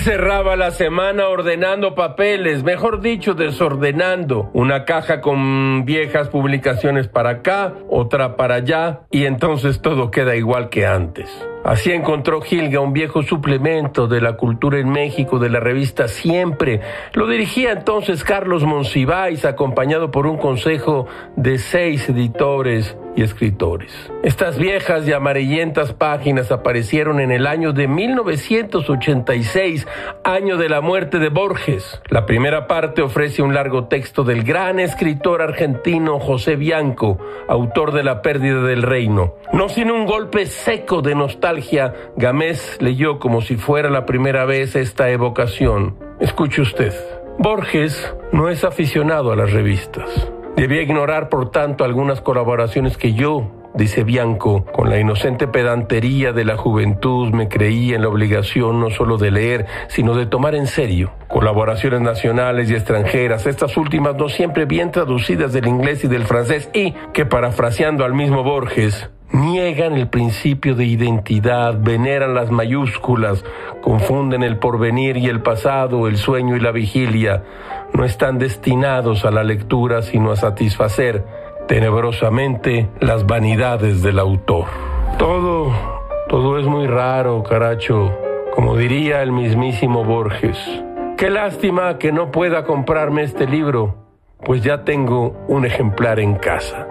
cerraba la semana ordenando papeles, mejor dicho, desordenando. Una caja con viejas publicaciones para acá, otra para allá, y entonces todo queda igual que antes. Así encontró Gilga un viejo suplemento de la cultura en México de la revista Siempre. Lo dirigía entonces Carlos Monsiváis, acompañado por un consejo de seis editores y escritores. Estas viejas y amarillentas páginas aparecieron en el año de 1986, año de la muerte de Borges. La primera parte ofrece un largo texto del gran escritor argentino José Bianco, autor de La pérdida del reino. No sin un golpe seco de nostalgia, Gamés leyó como si fuera la primera vez esta evocación. Escuche usted. Borges no es aficionado a las revistas. Debía ignorar, por tanto, algunas colaboraciones que yo, dice Bianco, con la inocente pedantería de la juventud me creía en la obligación no solo de leer, sino de tomar en serio. Colaboraciones nacionales y extranjeras, estas últimas no siempre bien traducidas del inglés y del francés, y que parafraseando al mismo Borges, niegan el principio de identidad, veneran las mayúsculas, confunden el porvenir y el pasado, el sueño y la vigilia, no están destinados a la lectura sino a satisfacer tenebrosamente las vanidades del autor. Todo, todo es muy raro, caracho, como diría el mismísimo Borges. Qué lástima que no pueda comprarme este libro, pues ya tengo un ejemplar en casa.